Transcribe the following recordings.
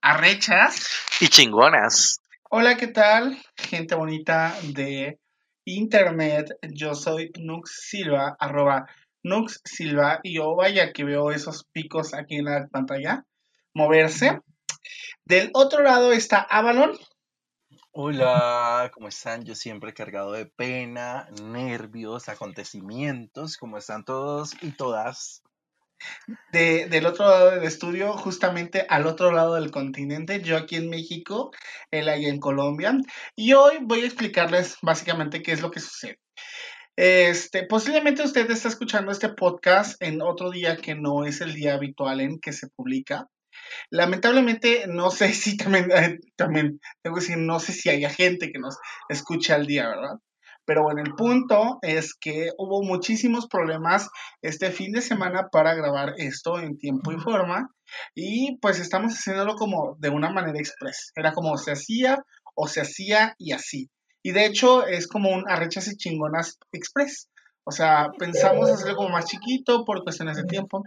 Arrechas. Y chingonas. Hola, ¿qué tal? Gente bonita de internet. Yo soy Nux Silva, arroba Nux Silva. Y yo vaya que veo esos picos aquí en la pantalla moverse. Del otro lado está Avalon. Hola, ¿cómo están? Yo siempre cargado de pena, nervios, acontecimientos. ¿Cómo están todos y todas? De, del otro lado del estudio, justamente al otro lado del continente, yo aquí en México, él allá en Colombia. Y hoy voy a explicarles básicamente qué es lo que sucede. Este, posiblemente usted está escuchando este podcast en otro día que no es el día habitual en que se publica. Lamentablemente, no sé si también, eh, también tengo que decir, no sé si haya gente que nos escuche al día, ¿verdad? Pero bueno, el punto es que hubo muchísimos problemas este fin de semana para grabar esto en tiempo y forma. Y pues estamos haciéndolo como de una manera express. Era como se hacía o se hacía y así. Y de hecho es como un arrechas y chingonas express. O sea, pensamos hacerlo como más chiquito por cuestiones de tiempo.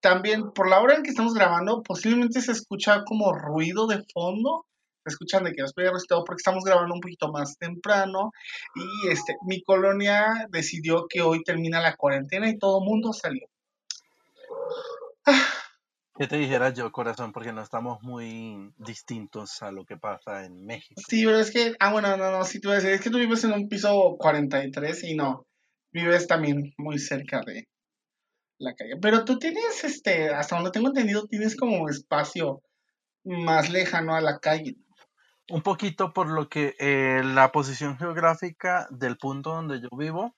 También por la hora en que estamos grabando, posiblemente se escucha como ruido de fondo escuchan de que los perros y todo, porque estamos grabando un poquito más temprano. Y este, mi colonia decidió que hoy termina la cuarentena y todo el mundo salió. ¿Qué te dijera yo, corazón? Porque no estamos muy distintos a lo que pasa en México. Sí, pero es que, ah, bueno, no, no, sí, tú decir, es que tú vives en un piso 43 y no, vives también muy cerca de la calle. Pero tú tienes, este, hasta donde tengo entendido, tienes como espacio más lejano a la calle. Un poquito por lo que eh, la posición geográfica del punto donde yo vivo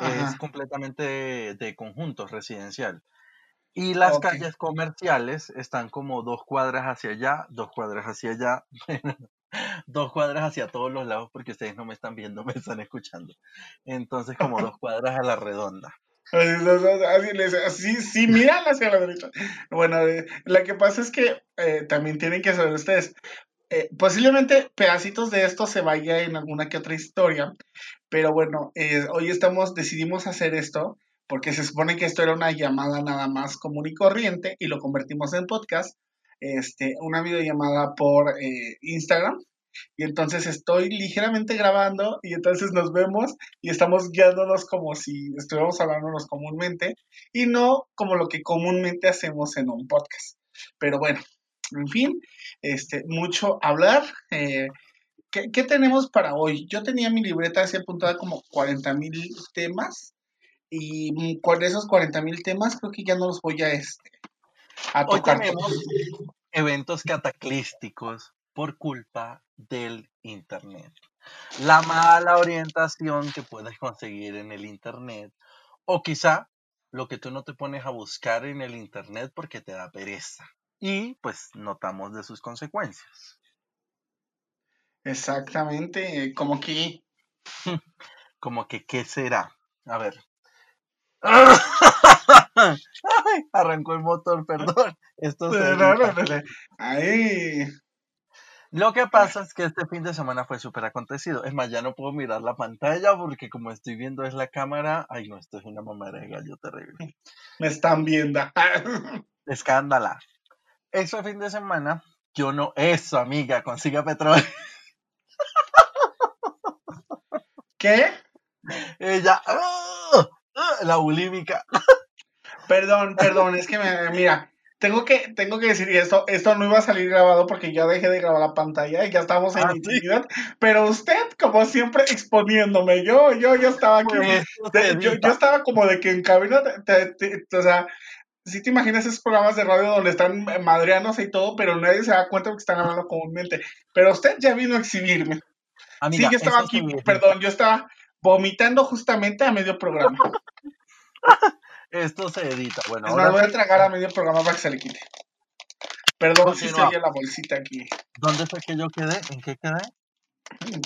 es completamente de, conjunto residencial. Y las calles comerciales están como dos cuadras hacia allá, dos cuadras hacia allá, dos cuadras hacia todos los lados, porque ustedes no me están viendo, me están escuchando. Entonces, como dos cuadras a la redonda. Así, sí, mira hacia la derecha. Bueno, eh, lo que pasa es que eh, también tienen que saber ustedes, eh, posiblemente pedacitos de esto se vaya en alguna que otra historia, pero bueno, hoy estamos, decidimos hacer esto porque se supone que esto era una llamada nada más común y corriente y lo convertimos en podcast, este, una videollamada por eh, Instagram. Y entonces estoy ligeramente grabando y entonces nos vemos y estamos guiándonos como si estuviéramos hablándonos comúnmente y no como lo que comúnmente hacemos en un podcast. Pero bueno, en fin, este, mucho hablar. Eh, ¿qué, tenemos para hoy? Yo tenía mi libreta así apuntada como 40 mil temas y con esos 40 mil temas creo que ya no los voy a, este, a tocar. Hoy tenemos eventos cataclísticos por culpa del Internet. La mala orientación que puedes conseguir en el Internet o quizá lo que tú no te pones a buscar en el Internet porque te da pereza y pues notamos de sus consecuencias. Exactamente, como que... como que, ¿qué será? A ver. arrancó el motor, perdón. Esto se... Ay. Lo que pasa es que este fin de semana fue súper acontecido. Es más, ya no puedo mirar la pantalla porque como estoy viendo es la cámara. Ay, no, esto es una mamada de gallo terrible. Me están viendo. Escándala. Ese fin de semana, yo no. Eso, amiga, consiga petróleo. ¿Qué? Ella. ¡ah! la bulímica. Perdón, perdón, es que me, mira, tengo que, tengo que decir esto, esto no iba a salir grabado porque ya dejé de grabar la pantalla y ya estamos en ah, intimidad, pero usted, como siempre, exponiéndome, yo, yo, yo estaba aquí, yo, yo, estaba como de que en cabina, o sea, si te imaginas esos programas de radio donde están madreándose y todo, pero nadie se da cuenta de que están hablando comúnmente. Pero usted ya vino a exhibirme. sí, yo estaba aquí, perdón, yo estaba vomitando justamente a medio programa. esto se edita. Bueno, ahora voy a tragar a medio programa para que se le quite. Perdón si se la bolsita aquí. ¿Dónde fue que yo quedé? ¿En qué quedé?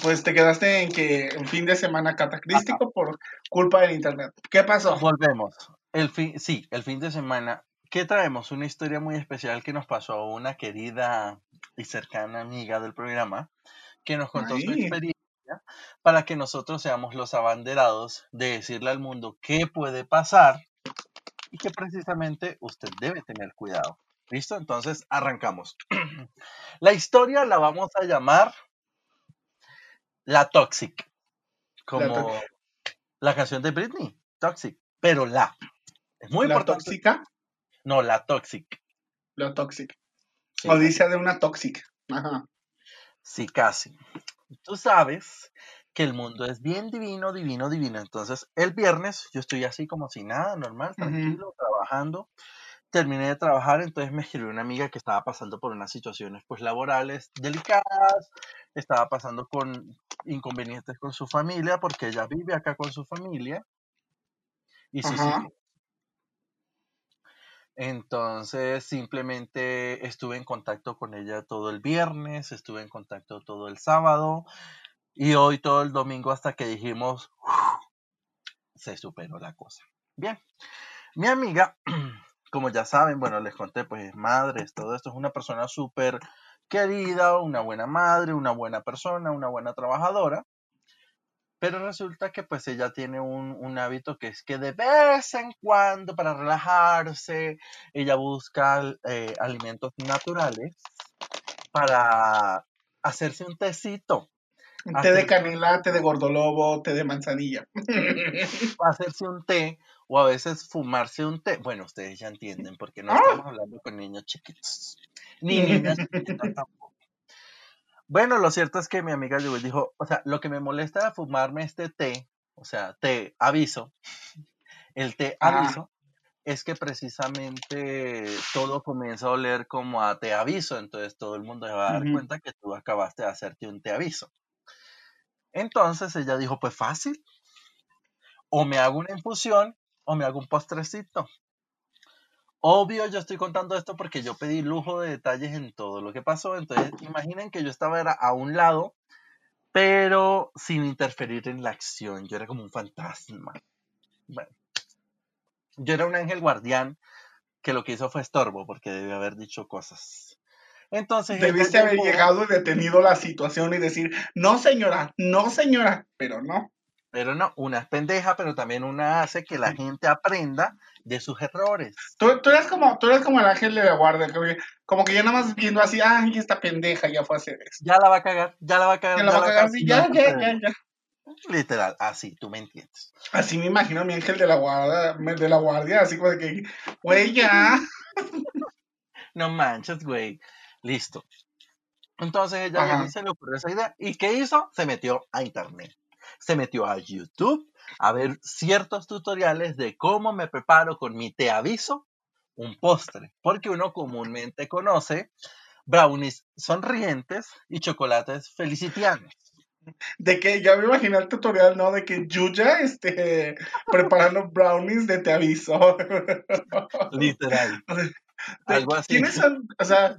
Pues te quedaste en que un fin de semana cataclístico por culpa del internet. ¿Qué pasó? Volvemos. El fin, sí, el fin de semana. ¿Qué traemos? Una historia muy especial que nos pasó a una querida y cercana amiga del programa que nos contó su experiencia para que nosotros seamos los abanderados de decirle al mundo qué puede pasar y que precisamente usted debe tener cuidado. ¿Listo? Entonces arrancamos. la historia la vamos a llamar La Toxic, como la, canción de Britney, Toxic, pero la. Es muy ¿La tóxica? No, la Toxic. La Toxic. Odisea de una Toxic. Ajá. Sí, casi. Tú sabes que el mundo es bien divino, divino, divino. Entonces, el viernes yo estoy así como si nada, normal, tranquilo, trabajando. Terminé de trabajar, entonces me escribió una amiga que estaba pasando por unas situaciones pues laborales delicadas, estaba pasando con inconvenientes con su familia porque ella vive acá con su familia. Y sí, sí. Entonces simplemente estuve en contacto con ella todo el viernes, estuve en contacto todo el sábado, y hoy todo el domingo hasta que dijimos, se superó la cosa. Bien, mi amiga, como ya saben, bueno, les conté, pues madres, todo esto es una persona súper querida, una buena madre, una buena persona, una buena trabajadora. Pero resulta que pues ella tiene un, un, hábito que es que de vez en cuando para relajarse, ella busca eh, alimentos naturales para hacerse un tecito. Té de canela, té de gordolobo, té de manzanilla. Hacerse un té o a veces fumarse un té. Bueno, ustedes ya entienden porque no estamos ah. hablando con niños chiquitos. Ni niñas chiquitas tampoco. Bueno, lo cierto es que mi amiga y dijo, o sea, lo que me molesta de fumarme este té, o sea, té aviso, el té ah. aviso, es que precisamente todo comienza a oler como a té aviso, entonces todo el mundo se va a dar cuenta que tú acabaste de hacerte un té aviso. Entonces ella dijo, pues fácil, o me hago una infusión o me hago un postrecito. Obvio, yo estoy contando esto porque yo pedí lujo de detalles en todo lo que pasó. Entonces, imaginen que yo estaba a un lado, pero sin interferir en la acción. Yo era como un fantasma. Bueno, yo era un ángel guardián que lo que hizo fue estorbo porque debe haber dicho cosas. Entonces. Debiste haber llegado y detenido la situación y decir, no señora, no señora, pero no. Pero no, una es pendeja, pero también una hace que la gente aprenda de sus errores. Tú, eres como, tú eres como el ángel de la guardia, como que ya nada más viendo así, ay, esta pendeja ya fue a hacer eso. Ya la va a cagar, ya la va a cagar. Ya la va a cagar, ya, ya, ya, ya. Literal, así, tú me entiendes. Así me imagino a mi ángel de la guardia, de la guardia, así como de que, güey, ya. no manches, güey. Listo. Entonces ella se le ocurrió esa idea. ¿Y qué hizo? Se metió a internet. Se metió a YouTube a ver ciertos tutoriales de cómo me preparo con mi te aviso un postre. Porque uno comúnmente conoce brownies sonrientes y chocolates felicitianos. De que ya me imaginé el tutorial, ¿no? De que Yuya esté preparando brownies de te aviso. Literal. Algo así. ¿Quiénes son? O sea,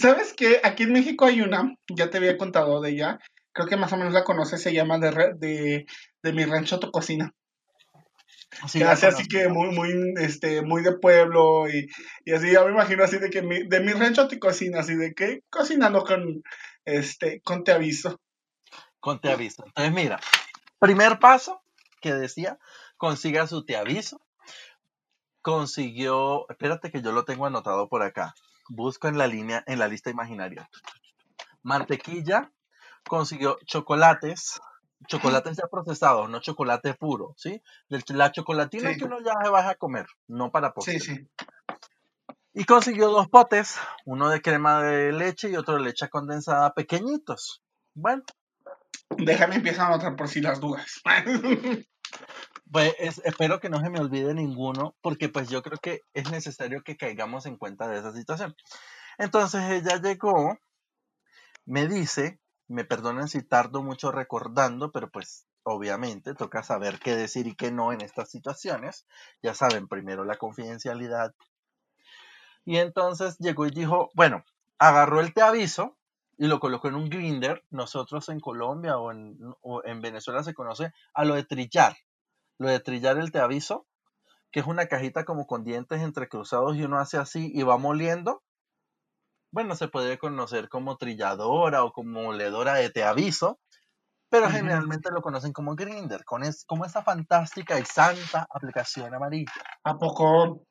¿Sabes qué? Aquí en México hay una, ya te había contado de ella, creo que más o menos la conoces, se llama de, de, de Mi Rancho Tu Cocina. Sí, hace así que muy, muy, este, muy de pueblo y, y, así, ya me imagino así de que mi, de mi rancho tu cocina, así de que cocinando con, este, con te aviso. Con te aviso. Entonces, mira, primer paso que decía, consiga su te aviso. Consiguió, espérate que yo lo tengo anotado por acá busco en la línea, en la lista imaginaria. Mantequilla consiguió chocolates, chocolates ya procesados, no chocolate puro, ¿sí? La chocolatina que uno ya se va a comer, no para postre. Sí, sí. Y consiguió dos potes, uno de crema de leche y otro de leche condensada pequeñitos. Bueno. Déjame empezar a anotar por si las dudas. Pues espero que no se me olvide ninguno, porque pues yo creo que es necesario que caigamos en cuenta de esa situación. Entonces ella llegó, me dice, me perdonen si tardo mucho recordando, pero pues obviamente toca saber qué decir y qué no en estas situaciones. Ya saben, primero la confidencialidad. Y entonces llegó y dijo, bueno, agarró el te aviso y lo colocó en un grinder. Nosotros en Colombia o en, o en Venezuela se conoce a lo de trillar lo de trillar el te aviso, que es una cajita como con dientes entrecruzados y uno hace así y va moliendo. Bueno, se puede conocer como trilladora o como moledora de te aviso. pero generalmente lo conocen como Grinder, con es, como esa fantástica y santa aplicación amarilla. ¿A poco?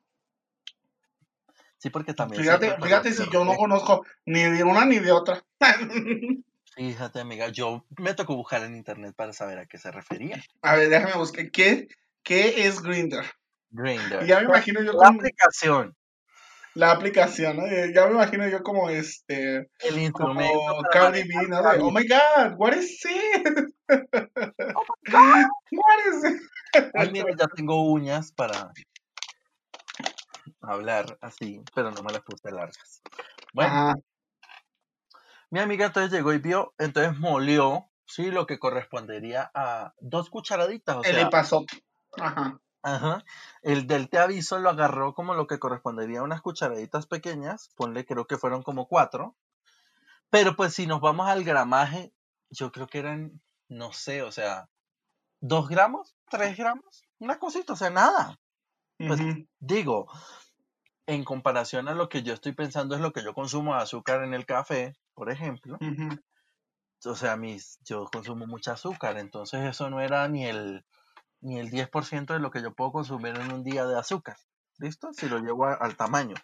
Sí, porque también... Fíjate, fíjate si yo no conozco ni de una ni de otra. Fíjate, amiga, yo me tocó buscar en internet para saber a qué se refería. A ver, déjame buscar. ¿Qué, qué es Grinder? Grinder. Ya me imagino yo La aplicación. La aplicación, ¿no? Ya me imagino yo como este. El instrumento. Como Cardi B, ¿no? oh my god, what is it? Oh my god, what is it? Ay, mira, ya tengo uñas para hablar así, pero no me las puse largas. Bueno. Mi amiga entonces llegó y vio, entonces molió, sí, lo que correspondería a dos cucharaditas. O El sea, pasó. Ajá. Ajá. El del te aviso lo agarró como lo que correspondería a unas cucharaditas pequeñas, ponle creo que fueron como cuatro. Pero pues si nos vamos al gramaje, yo creo que eran, no sé, o sea, dos gramos, tres gramos, una cosita, o sea, nada. Pues digo, en comparación a lo que yo estoy pensando es lo que yo consumo de azúcar en el café, por ejemplo. O sea, mis, yo consumo mucha azúcar, entonces eso no era ni el, ni el 10% de lo que yo puedo consumir en un día de azúcar. ¿Listo? Si lo llevo al tamaño.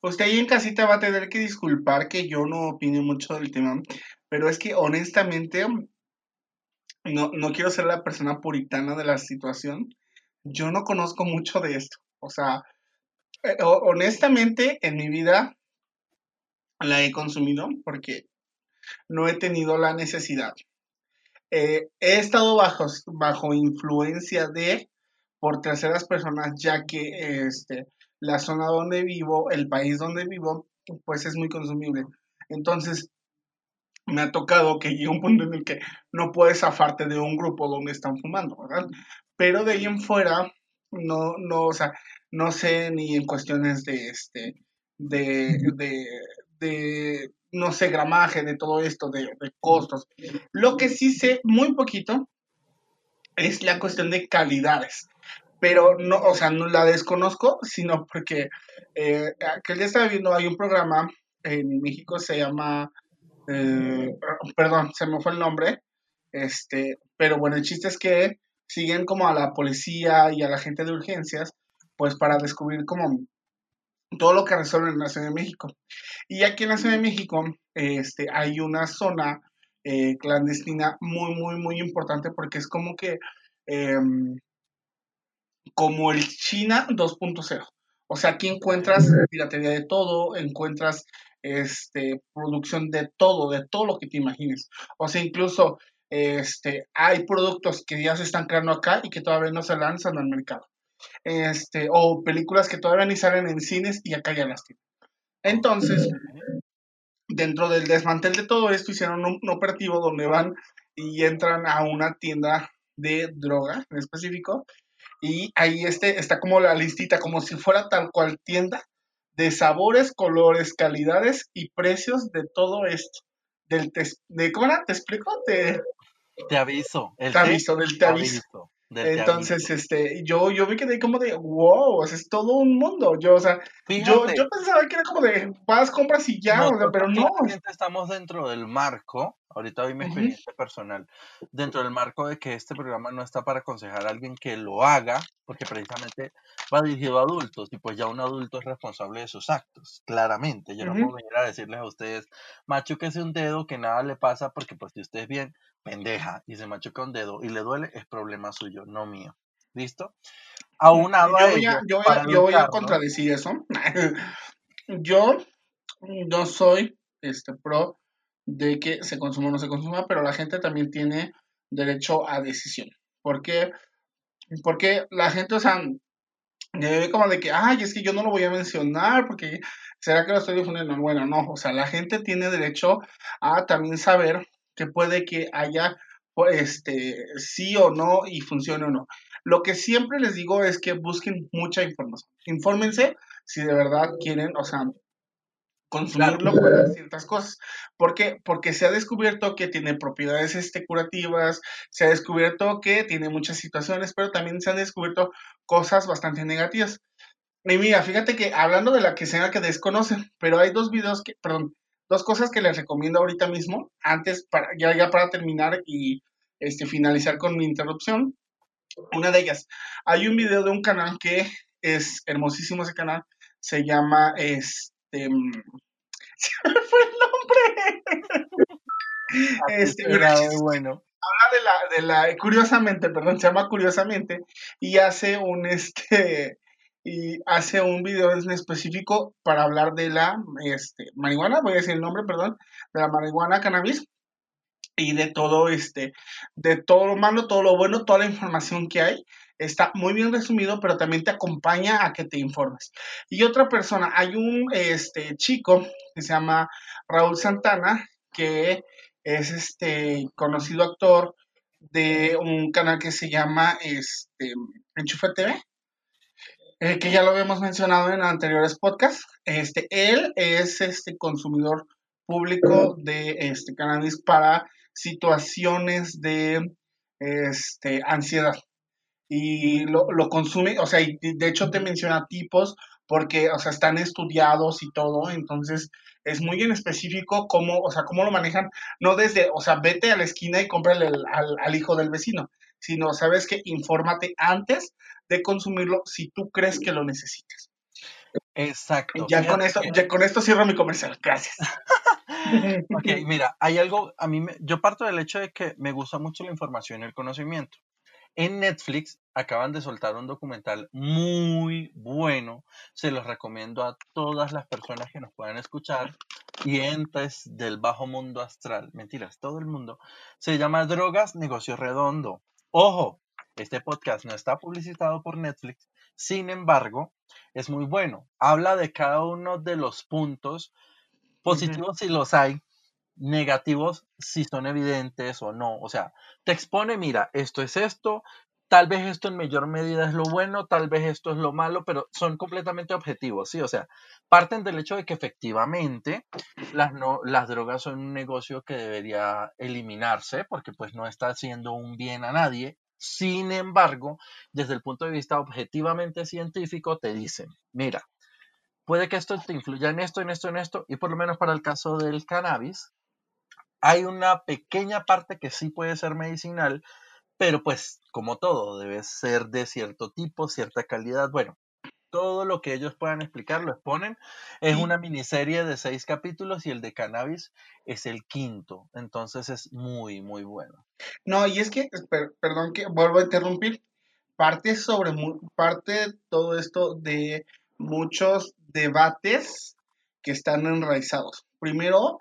Usted ahí en casita va a tener que disculpar que yo no opine mucho del tema, pero es que honestamente no, no quiero ser la persona puritana de la situación. Yo no conozco mucho de esto. O sea, eh, honestamente en mi vida la he consumido porque no he tenido la necesidad. Eh, he estado bajo, bajo influencia de por terceras personas, ya que este, la zona donde vivo, el país donde vivo, pues es muy consumible. Entonces, me ha tocado que llegue un punto en el que no puedes zafarte de un grupo donde están fumando, ¿verdad? Pero de ahí en fuera, no, no, o sea, no sé ni en cuestiones de, este, de, de, de, no sé, gramaje, de todo esto, de, costos. Lo que sí sé muy poquito es la cuestión de calidades. Pero no, o sea, no la desconozco, sino porque eh, aquel día estaba viendo, hay un programa en México, se llama, eh, perdón, se me fue el nombre, este, pero bueno, el chiste es que siguen como a la policía y a la gente de urgencias, pues para descubrir como todo lo que resuelven en la Ciudad de México. Y aquí en la Ciudad de México este, hay una zona eh, clandestina muy, muy, muy importante porque es como que, em, como el China 2.0. O sea, aquí encuentras piratería de todo, encuentras este, producción de todo, de todo lo que te imagines. O sea, incluso este, hay productos que ya se están creando acá y que todavía no se lanzan al mercado este, o películas que todavía ni salen en cines y acá ya las tienen. Entonces, dentro del desmantel de todo esto, hicieron un, operativo donde van y entran a una tienda de droga en específico y ahí este, está como la listita, como si fuera tal cual tienda de sabores, colores, calidades y precios de todo esto. Del de, ¿Cómo era? ¿Te explico? Te, te aviso. El te aviso, del te aviso. Entonces, este, yo, yo vi que de como de, wow, es todo un mundo. Yo, o sea, yo, yo pensaba que era como de, vas, compras y ya, o sea, pero no. Estamos dentro del marco, ahorita doy mi experiencia personal, dentro del marco de que este programa no está para aconsejar a alguien que lo haga, porque precisamente va dirigido a adultos, y pues ya un adulto es responsable de sus actos, claramente. Yo no puedo venir a decirles a ustedes, macho que un dedo, que nada le pasa, porque pues si ustedes bien pendeja y se machuca un dedo y le duele, es problema suyo, no mío. ¿Listo? Aunado yo a, yo voy a, yo voy a contradecir eso. yo no soy este pro de que se consuma o no se consuma, pero la gente también tiene derecho a decisión. ¿Por qué? Porque la gente, o sea, ve como de que, ay, es que yo no lo voy a mencionar porque será que lo estoy difundiendo. Bueno, no, o sea, la gente tiene derecho a también saber que puede que haya este, sí o no y funcione o no. Lo que siempre les digo es que busquen mucha información. Infórmense si de verdad quieren, o sea, consumirlo para ciertas cosas. ¿Por qué? Porque se ha descubierto que tiene propiedades este, curativas, se ha descubierto que tiene muchas situaciones, pero también se han descubierto cosas bastante negativas. Y mira, fíjate que hablando de la que sea que desconocen, pero hay dos videos que, perdón, dos cosas que les recomiendo ahorita mismo, antes, para, ya, ya para terminar y este, finalizar con mi interrupción. Una de ellas, hay un video de un canal que es hermosísimo ese canal, se llama este mm, se me fue el nombre. este, mira, bueno. Habla de la, de la, curiosamente, perdón, se llama curiosamente, y hace un este y hace un video en específico para hablar de la este, marihuana, voy a decir el nombre, perdón, de la marihuana cannabis y de todo este, de todo lo malo, todo lo bueno, toda la información que hay. Está muy bien resumido, pero también te acompaña a que te informes. Y otra persona, hay un este, chico que se llama Raúl Santana, que es este conocido actor de un canal que se llama este, Enchufe TV eh, que ya lo habíamos mencionado en anteriores podcasts. Este, él es este consumidor público de este cannabis para situaciones de este, ansiedad. Y lo, lo consume, o sea, y de hecho te menciona tipos porque, o sea, están estudiados y todo, entonces es muy en específico cómo, o sea, cómo lo manejan, no desde, o sea, vete a la esquina y cómprale al, al hijo del vecino, sino, sabes que infórmate antes de consumirlo si tú crees que lo necesitas. Exacto. Ya con, esto, ya con esto cierro mi comercial. Gracias. ok, mira, hay algo, a mí, yo parto del hecho de que me gusta mucho la información y el conocimiento. En Netflix acaban de soltar un documental muy bueno. Se los recomiendo a todas las personas que nos puedan escuchar y entes del bajo mundo astral. Mentiras, todo el mundo. Se llama Drogas, Negocio Redondo. Ojo, este podcast no está publicitado por Netflix, sin embargo, es muy bueno. Habla de cada uno de los puntos positivos si los hay, negativos si son evidentes o no. O sea, te expone, mira, esto es esto, tal vez esto en mayor medida es lo bueno, tal vez esto es lo malo, pero son completamente objetivos, ¿sí? O sea, parten del hecho de que efectivamente las, no, las drogas son un negocio que debería eliminarse porque pues no está haciendo un bien a nadie sin embargo, desde el punto de vista objetivamente científico, te dicen, mira, puede que esto te influya en esto, en esto, en esto, y por lo menos para el caso del cannabis, hay una pequeña parte que sí puede ser medicinal, pero pues como todo, debe ser de cierto tipo, cierta calidad. Bueno, todo lo que ellos puedan explicar lo exponen. Es una miniserie de seis capítulos y el de cannabis es el quinto. Entonces es muy, muy bueno. No, y es que, perdón que vuelvo a interrumpir, parte sobre, parte todo esto de muchos debates que están enraizados. Primero,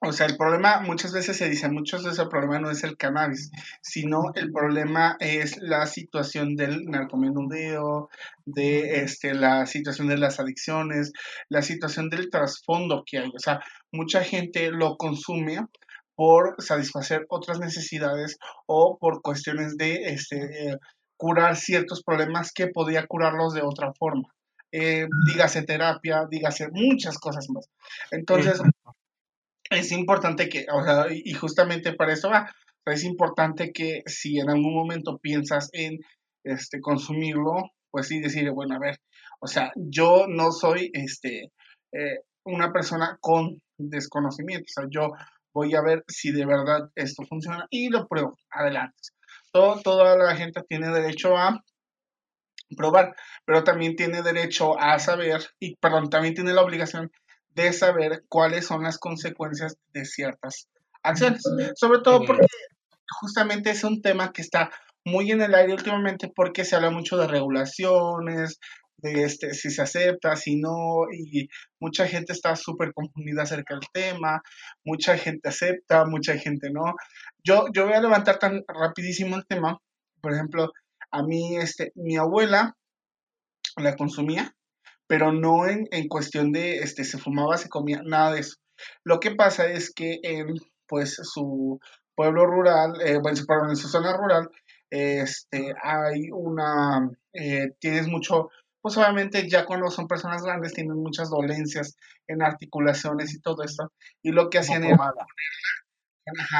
o sea, el problema, muchas veces se dice, muchos de ese problema no es el cannabis, sino el problema es la situación del narcomenudeo, de este, la situación de las adicciones, la situación del trasfondo que hay. O sea, mucha gente lo consume por satisfacer otras necesidades o por cuestiones de este, eh, curar ciertos problemas que podía curarlos de otra forma. Eh, dígase terapia, dígase muchas cosas más. Entonces, es importante que, o sea, y justamente para eso va, es importante que si en algún momento piensas en este, consumirlo, pues sí decir, bueno, a ver, o sea, yo no soy este, eh, una persona con desconocimiento, o sea, yo voy a ver si de verdad esto funciona y lo pruebo, adelante. Todo, toda la gente tiene derecho a probar, pero también tiene derecho a saber, y perdón, también tiene la obligación de saber cuáles son las consecuencias de ciertas acciones. Sobre todo porque justamente es un tema que está muy en el aire últimamente porque se habla mucho de regulaciones, de este, si se acepta, si no, y mucha gente está súper confundida acerca del tema, mucha gente acepta, mucha gente no. Yo, yo voy a levantar tan rapidísimo el tema, por ejemplo, a mí, este, mi abuela la consumía, pero no en, cuestión de, este, se fumaba, se comía, nada de eso. Lo que pasa es que en, pues, su pueblo rural, eh, bueno, en su zona rural, este, hay una, eh, tienes mucho, pues obviamente ya cuando son personas grandes tienen muchas dolencias en articulaciones y todo esto, y lo que hacían era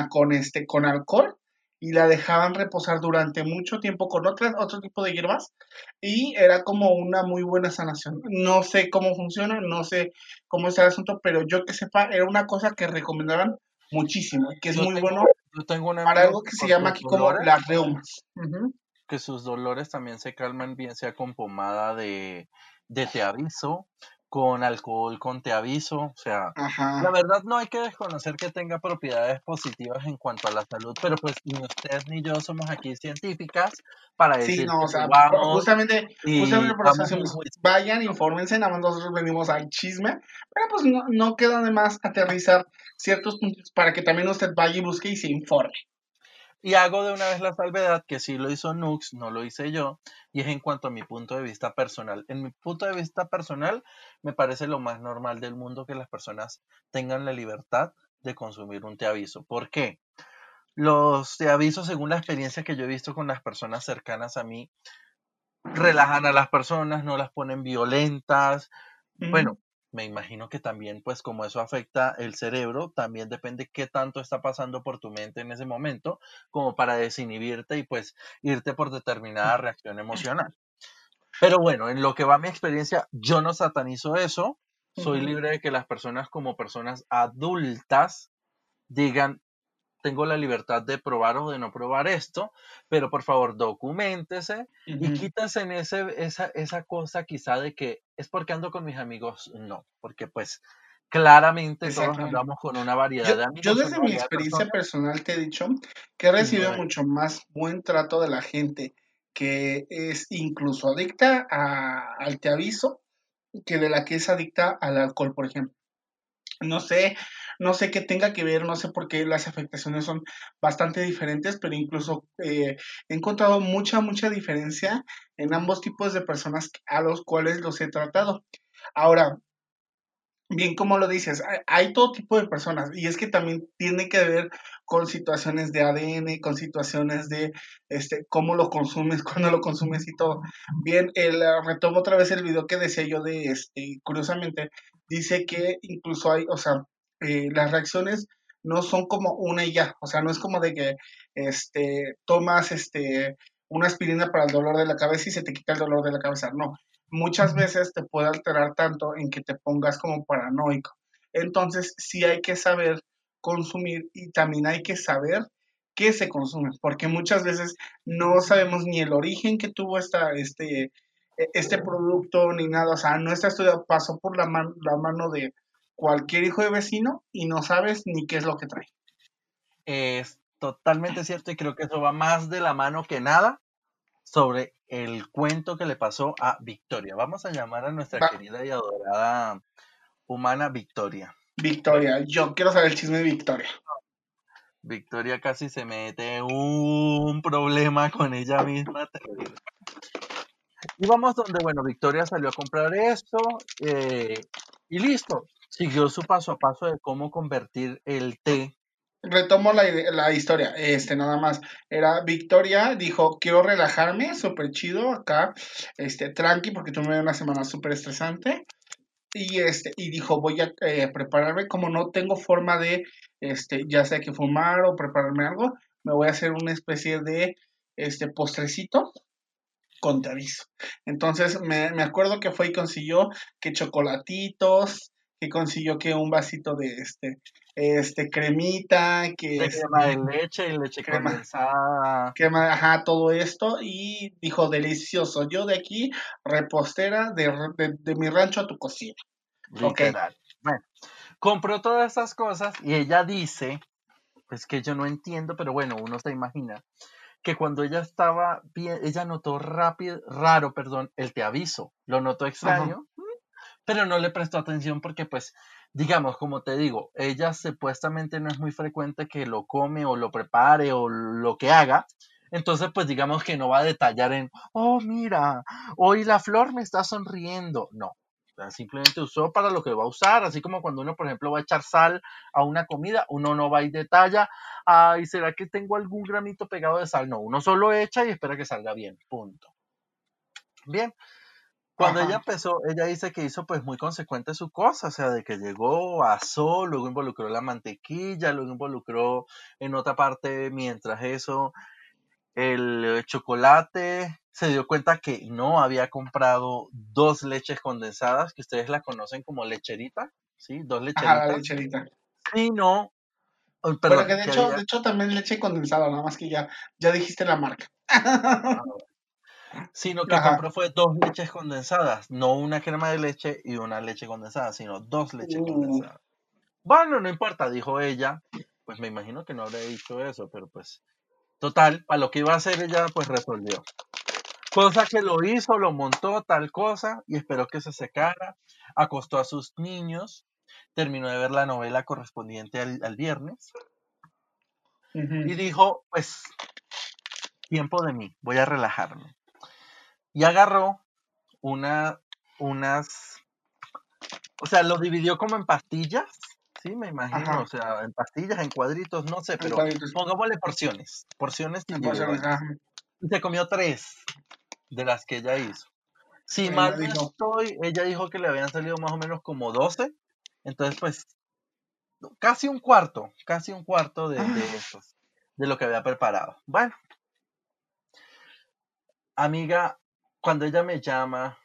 con este, con alcohol, y la dejaban reposar durante mucho tiempo con otras, otro tipo de hierbas y era como una muy buena sanación. No sé cómo funciona, no sé cómo es el asunto, pero yo que sepa, era una cosa que recomendaban muchísimo, que es muy bueno para algo que se llama aquí como las reumas. Que sus dolores también se calman bien sea con pomada de, de te aviso con alcohol, con te aviso, o sea, la verdad no hay que desconocer que tenga propiedades positivas en cuanto a la salud, pero pues ni usted ni yo somos aquí científicas para decir sí, no, o sea, justamente, justamente por eso vayan, infórmense, nada más nosotros venimos al chisme, pero pues no, no queda de más aterrizar ciertos puntos para que también usted vaya y busque y se informe. Y hago de una vez la salvedad que sí lo hizo Nux, no lo hice yo, y es en cuanto a mi punto de vista personal. En mi punto de vista personal, me parece lo más normal del mundo que las personas tengan la libertad de consumir un te aviso. ¿Por qué? Los te aviso, según la experiencia que yo he visto con las personas cercanas a mí, relajan a las personas, no las ponen violentas. Bueno, me imagino que también, pues como eso afecta el cerebro, también depende qué tanto está pasando por tu mente en ese momento, como para desinhibirte y pues irte por determinada reacción emocional. Pero bueno, en lo que va mi experiencia, yo no satanizo eso, soy libre de que las personas como personas adultas digan, tengo la libertad de probar o de no probar esto, pero por favor documentese y quítase en ese, esa, esa cosa quizá de que es porque ando con mis amigos, no, porque pues claramente todos andamos con una variedad de amigos. Yo desde mi experiencia personal te he dicho que he recibido mucho más buen trato de la gente que es incluso adicta a, al te aviso que de la que es adicta al alcohol, por ejemplo. No sé, no sé qué tenga que ver, no sé por qué las afectaciones son bastante diferentes, pero incluso eh, he encontrado mucha, mucha diferencia en ambos tipos de personas a los cuales los he tratado. Ahora, bien como lo dices, hay, todo tipo de personas y es que también tiene que ver con situaciones de ADN, con situaciones de este cómo lo consumes, cuándo lo consumes y todo. Bien, el, retomo otra vez el video que decía yo de este, curiosamente, dice que incluso hay, o sea, eh, las reacciones no son como una y ya, o sea, no es como de que este, tomas este, una aspirina para el dolor de la cabeza y se te quita el dolor de la cabeza, no, muchas veces te puede alterar tanto en que te pongas como paranoico. Entonces, sí hay que saber consumir y también hay que saber qué se consume, porque muchas veces no sabemos ni el origen que tuvo esta, este, e, este producto ni nada, o sea, no está estudiado, pasó por la, la mano de, cualquier hijo de vecino y no sabes ni qué es lo que trae. Es totalmente cierto y creo que eso va más de la mano que nada sobre el cuento que le pasó a Victoria. Vamos a llamar a nuestra querida y adorada humana Victoria. Victoria, yo quiero saber el chisme de Victoria. Victoria casi se mete un problema con ella misma. Y vamos donde, bueno, Victoria salió a comprar esto eh, y listo siguió su paso a paso de cómo convertir el té. Retomo la, la historia, este, nada más. Era Victoria, dijo, quiero relajarme, súper chido acá, este, tranqui, porque tuve una semana súper estresante. Y, este, y dijo, voy a eh, prepararme, como no tengo forma de, este, ya sea que fumar o prepararme algo, me voy a hacer una especie de, este, postrecito con te Entonces me, me acuerdo que fue y consiguió que chocolatitos, que consiguió que un vasito de este este cremita, que de crema de leche y leche crema, condensada. Crema, ajá, todo esto y dijo delicioso. Yo de aquí repostera de, de, mi rancho a tu cocina. Literal. Bueno, compró todas esas cosas y ella dice, pues que yo no entiendo, pero bueno, uno se imagina que cuando ella estaba bien, ella notó rápido, raro, perdón, el te aviso, lo notó extraño, pero no le prestó atención porque pues digamos, como te digo, ella supuestamente no es muy frecuente que lo come o lo prepare o lo que haga. Entonces, pues digamos que no va a detallar en, oh, mira, hoy la flor me está sonriendo. No, simplemente usó para lo que va a usar, así como cuando uno, por ejemplo, va a echar sal a una comida, uno no va y detalla, ay, ¿será que tengo algún gramito pegado de sal? No, uno solo echa y espera que salga bien, punto. Bien, Cuando ella empezó, ella dice que hizo pues muy consecuente su cosa, o sea, de que llegó, asó, luego involucró la mantequilla, luego involucró en otra parte, mientras eso, el chocolate, se dio cuenta que no había comprado dos leches condensadas, que ustedes la conocen como lecherita, ¿sí? Dos lecheritas. Ajá, lecherita. Sino pero que de hecho, de hecho también leche condensada, nada más que ya, ya dijiste la marca. Ah, sino que compró fue dos leches condensadas, no una crema de leche y una leche condensada, sino dos leches uh. condensadas. Bueno, no importa, dijo ella. Pues me imagino que no habría dicho eso, pero pues, total, a lo que iba a hacer ella, pues resolvió. Cosa que lo hizo, lo montó, tal cosa, y esperó que se secara, acostó a sus niños, terminó de ver la novela correspondiente al, viernes y dijo, pues, tiempo de mí, voy a relajarme. Y agarró una, unas, o sea, lo dividió como en pastillas, sí, me imagino, o sea, en pastillas, en cuadritos, no sé, pero pongámosle porciones, porciones Y se comió tres de las que ella hizo. Si mal no estoy, ella dijo que le habían salido más o menos como 12 entonces, pues, casi un cuarto, casi un cuarto de, de ah. de lo que había preparado. Bueno, amiga, cuando ella me llama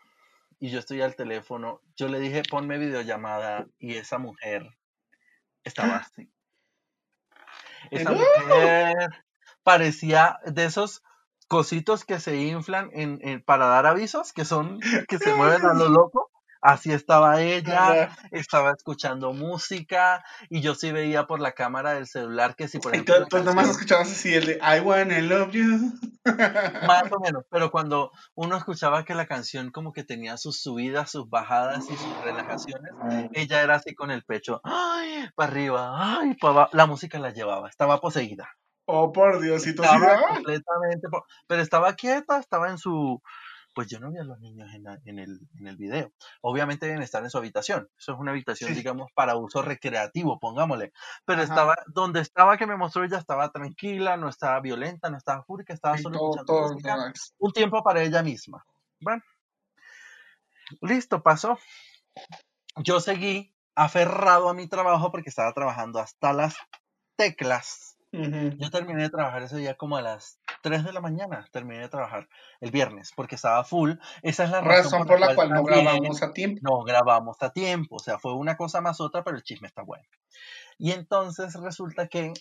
y yo estoy al teléfono, yo le dije, ponme videollamada y esa mujer estaba ah. así. Esa mujer parecía de esos cositos que se inflan en, para dar avisos, que son, que se mueven a lo loco. Así estaba ella, estaba escuchando música y yo sí veía por la cámara del celular que si por ejemplo... tú, nomás escuchabas así el de I wanna love you. Más o menos, pero cuando uno escuchaba que la canción como que tenía sus subidas, sus bajadas y sus relajaciones, ella era así con el pecho, ay, para arriba, ay, para abajo. La música la llevaba, estaba poseída. Oh, por Dios, y completamente, pero estaba quieta, estaba en su pues yo no vi a los niños en, en, el, en el video. Obviamente deben estar en su habitación. Eso es una habitación, digamos, para uso recreativo, pongámosle. Pero estaba, donde estaba que me mostró ella estaba tranquila, no estaba violenta, no estaba fúrica, estaba solo escuchando un tiempo para ella misma. Bueno, listo, pasó. Yo seguí aferrado a mi trabajo porque estaba trabajando hasta las teclas yo terminé de trabajar ese día como a las 3 de la mañana, terminé de trabajar el viernes porque estaba full. Esa es la razón, por, la cual, no grabamos a tiempo. No grabamos a tiempo, o sea, fue una cosa más otra, pero el chisme está bueno. Y entonces resulta que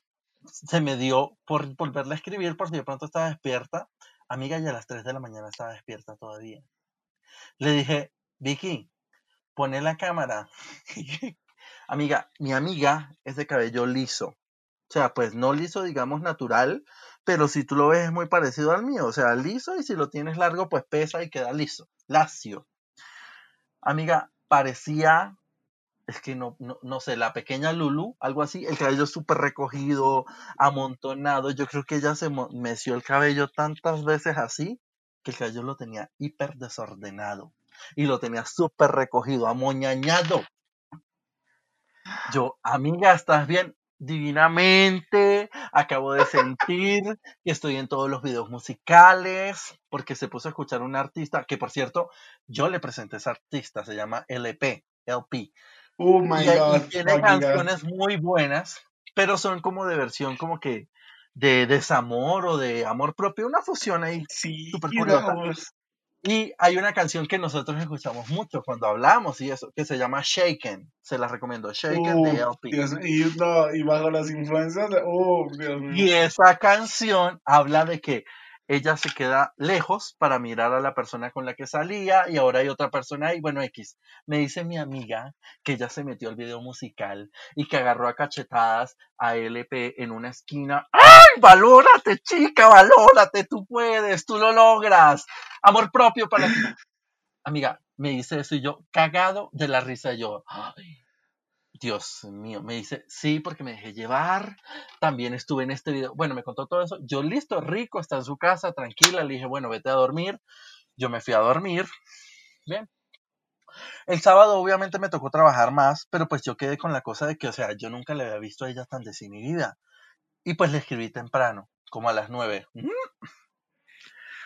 se me dio por volverle a escribir porque de pronto estaba despierta. Amiga, ya a las 3 de la mañana estaba despierta todavía. Le dije, Vicky, pone la cámara. amiga, mi amiga es de cabello liso. O sea, pues no liso, digamos, natural, pero si tú lo ves es muy parecido al mío. O sea, liso y si lo tienes largo, pues pesa y queda liso, lacio. Amiga, parecía, es que no, no, sé, la pequeña Lulu, algo así, el cabello súper recogido, amontonado. Yo creo que ella se meció el cabello tantas veces así que el cabello lo tenía hiper desordenado y lo tenía súper recogido, amoñañado. Yo, amiga, ¿estás bien? Divinamente, acabo de sentir que estoy en todos los videos musicales, porque se puso a escuchar un artista, que por cierto, yo le presenté a ese artista, se llama LP, LP. Oh my God. tiene canciones muy buenas, pero son como de versión como que de desamor o de amor propio, una fusión ahí. Sí, super curiosa. Y hay una canción que nosotros escuchamos mucho cuando hablamos y eso, que se llama Shaken. Se la recomiendo, Shaken de LP. y, no, y bajo las influencias de... Dios mío. Y esa canción habla de que ella se queda lejos para mirar a la persona con la que salía y ahora hay otra persona ahí, bueno, X. Me dice mi amiga que ella se metió al video musical y que agarró a cachetadas a LP en una esquina. ¡Ay, valórate, chica, valórate, tú puedes, tú lo logras! Amor propio para ti. Amiga, me dice eso y yo, cagado de la risa, yo, ¡ay! Dios mío, me dice, sí, porque me dejé llevar, también estuve en este video, bueno, me contó todo eso, yo listo, rico, está en su casa, tranquila, le dije, bueno, vete a dormir, yo me fui a dormir, bien. El sábado obviamente me tocó trabajar más, pero pues yo quedé con la cosa de que, o sea, yo nunca le había visto a ella tan desinhibida. Y pues le escribí temprano, como a las nueve.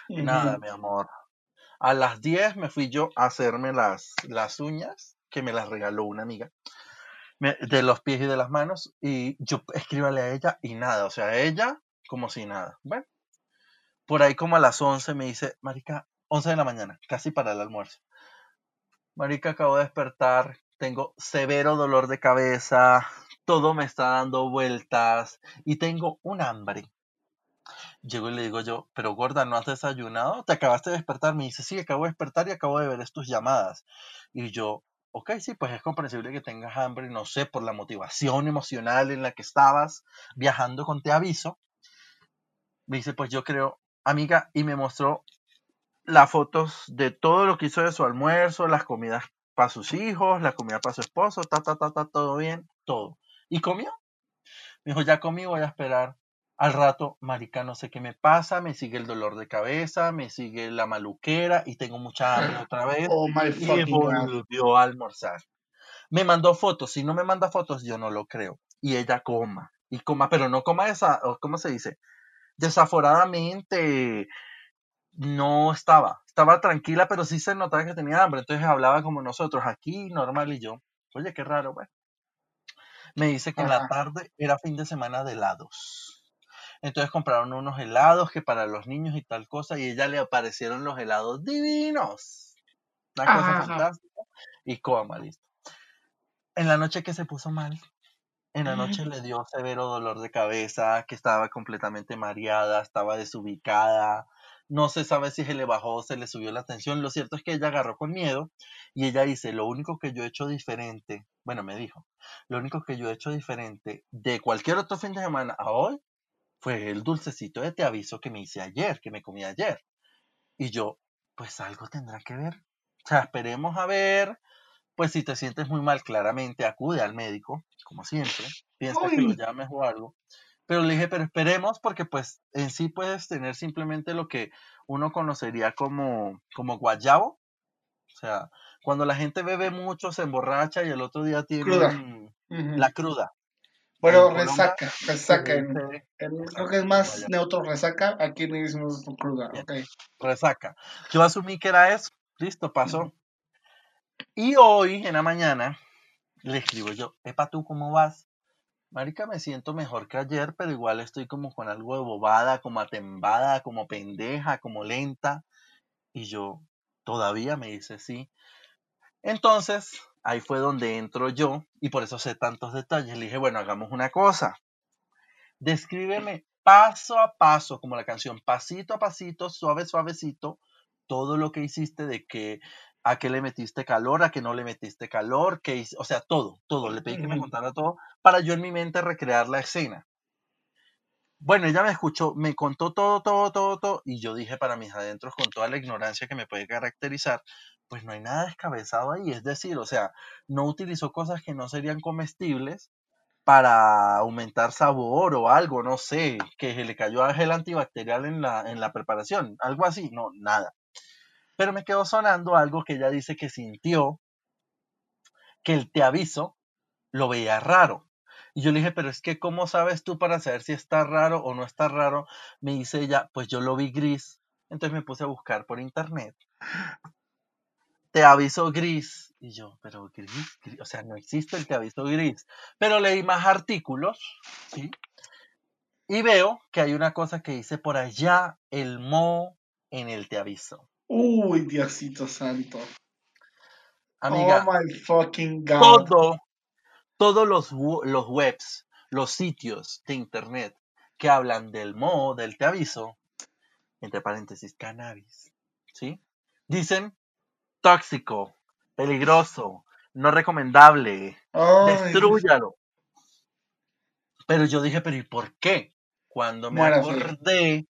Nada, mi amor. A las 10 me fui yo a hacerme las, las uñas, que me las regaló una amiga, de los pies y de las manos, y yo escríbale a ella y nada, o sea, ella como si nada. Bueno, por ahí como a las 11 me dice, Marica, 11 de la mañana, casi para el almuerzo. Marica, acabo de despertar, tengo severo dolor de cabeza, todo me está dando vueltas y tengo un hambre. Llego y le digo yo, pero gorda, ¿no has desayunado? ¿Te acabaste de despertar? Me dice, sí, acabo de despertar y acabo de ver tus llamadas. Y yo, ok, sí, pues es comprensible que tengas hambre, no sé, por la motivación emocional en la que estabas viajando con Te Aviso. Me dice, pues yo creo, amiga, y me mostró las fotos de todo lo que hizo de su almuerzo, las comidas para sus hijos, la comida para su esposo, ta, ta, ta, ta, todo bien, todo. ¿Y comió? Me dijo, ya comí, voy a esperar. Al rato, marica, no sé qué me pasa, me sigue el dolor de cabeza, me sigue la maluquera y tengo mucha hambre otra vez. Oh my y volvió a almorzar. Me mandó fotos, si no me manda fotos, yo no lo creo. Y ella coma, y coma, pero no coma esa, ¿cómo se dice? Desaforadamente, no estaba, estaba tranquila, pero sí se notaba que tenía hambre, entonces hablaba como nosotros, aquí normal y yo, oye, qué raro, bueno. Me dice que en la tarde era fin de semana de helados. Entonces compraron unos helados que para los niños y tal cosa, y ella le aparecieron los helados divinos. Una cosa fantástica. Y coma, listo. En la noche que se puso mal, en la noche le dio severo dolor de cabeza, que estaba completamente mareada, estaba desubicada, no se sabe si se le bajó o se le subió la tensión. Lo cierto es que ella agarró con miedo y ella dice, lo único que yo he hecho diferente, bueno, me dijo, lo único que yo he hecho diferente de cualquier otro fin de semana a hoy fue el dulcecito de te aviso que me hice ayer, que me comí ayer. Y yo, pues algo tendrá que ver. O sea, esperemos a ver. Pues si te sientes muy mal, claramente acude al médico, como siempre. Piensa que lo llames o algo. Pero le dije, pero esperemos porque pues en sí puedes tener simplemente lo que uno conocería como, como guayabo. O sea, cuando la gente bebe mucho, se emborracha y el otro día tiene la cruda. Bueno, resaca, resaca. creo que es más neutro resaca. Aquí le decimos cruda. Okay. Resaca. Yo asumí que era eso. Listo, pasó. Y hoy en la mañana le escribo yo, Epa, ¿tú cómo vas? Marica, me siento mejor que ayer, pero igual estoy como con algo de bobada, como atembada, como pendeja, como lenta. Y yo, todavía me dice sí. Entonces, ahí fue donde entro yo y por eso sé tantos detalles. Le dije, bueno, hagamos una cosa. Descríbeme paso a paso, como la canción, pasito a pasito, suave, suavecito, todo lo que hiciste de que a qué le metiste calor, a qué no le metiste calor, qué o sea, todo, todo. Le pedí que me contara todo para yo en mi mente recrear la escena. Bueno, ella me escuchó, me contó todo, todo, todo, todo, y yo dije para mis adentros, con toda la ignorancia que me puede caracterizar, pues no hay nada descabezado ahí. Es decir, o sea, no utilizó cosas que no serían comestibles para aumentar sabor o algo, no sé, que se le cayó gel antibacterial en la, en la preparación, algo así, no, nada. Pero me quedó sonando algo que ella dice que sintió, que el te aviso lo veía raro. Y yo le dije, pero es que, ¿cómo sabes tú para saber si está raro o no está raro? Me dice ella, pues yo lo vi gris. Entonces me puse a buscar por internet. Te aviso gris. Y yo, pero gris, o sea, no existe el te aviso gris. Pero leí más artículos, ¿sí? Y veo que hay una cosa que dice por allá el mo en el te aviso. Uy, Diosito santo. Amiga, oh my fucking God. Todo, todos los, los webs, los sitios de internet que hablan del mo, del te aviso, entre paréntesis, cannabis, ¿sí? Dicen tóxico, peligroso, no recomendable, destruyalo. Pero yo dije, pero ¿y por qué? Cuando me acordé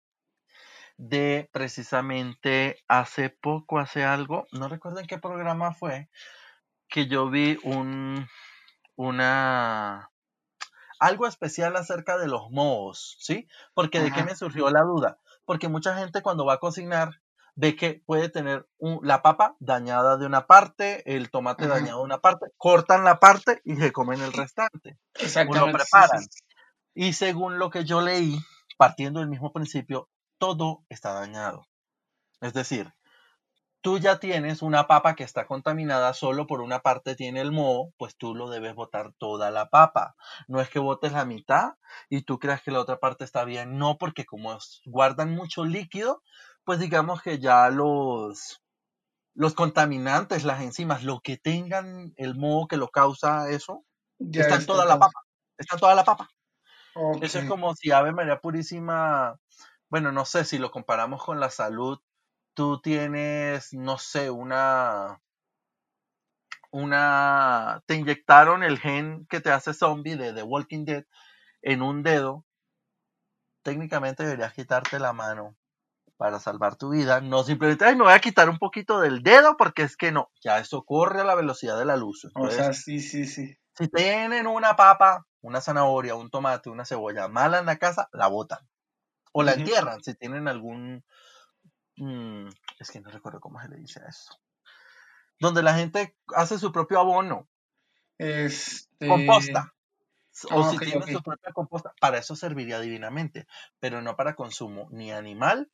de precisamente hace poco, hace algo, no recuerdo en qué programa fue, que yo vi un, una, algo especial acerca de los mohos, ¿sí? Porque de qué me surgió la duda. Porque mucha gente cuando va a cocinar ve que puede tener la papa dañada de una parte, el tomate dañado de una parte, cortan la parte y se comen el restante. O lo preparan. Y según lo que yo leí, partiendo del mismo principio, todo está dañado. Es decir, tú ya tienes una papa que está contaminada, solo por una parte tiene el moho, pues tú lo debes botar toda la papa. No es que botes la mitad y tú creas que la otra parte está bien, no, porque como guardan mucho líquido, pues digamos que ya los, los contaminantes, las enzimas, lo que tengan el moho que lo causa eso, está en toda la papa. Está en toda la papa. Eso es como si Ave María Purísima, bueno, no sé si lo comparamos con la salud tú tienes, no sé, una, una, te inyectaron el gen que te hace zombie de The Walking Dead en un dedo, técnicamente deberías quitarte la mano para salvar tu vida, no simplemente, ay, me voy a quitar un poquito del dedo porque es que no, ya eso corre a la velocidad de la luz. o sea, sí, sí, sí. Si tienen una papa, una zanahoria, un tomate, una cebolla mala en la casa, la botan. O la entierran si tienen algún Mm, es que no recuerdo cómo se le dice a eso. Donde la gente hace su propio abono. Este... Composta. O ah, si tiene su propia composta, para eso serviría divinamente, pero no para consumo ni animal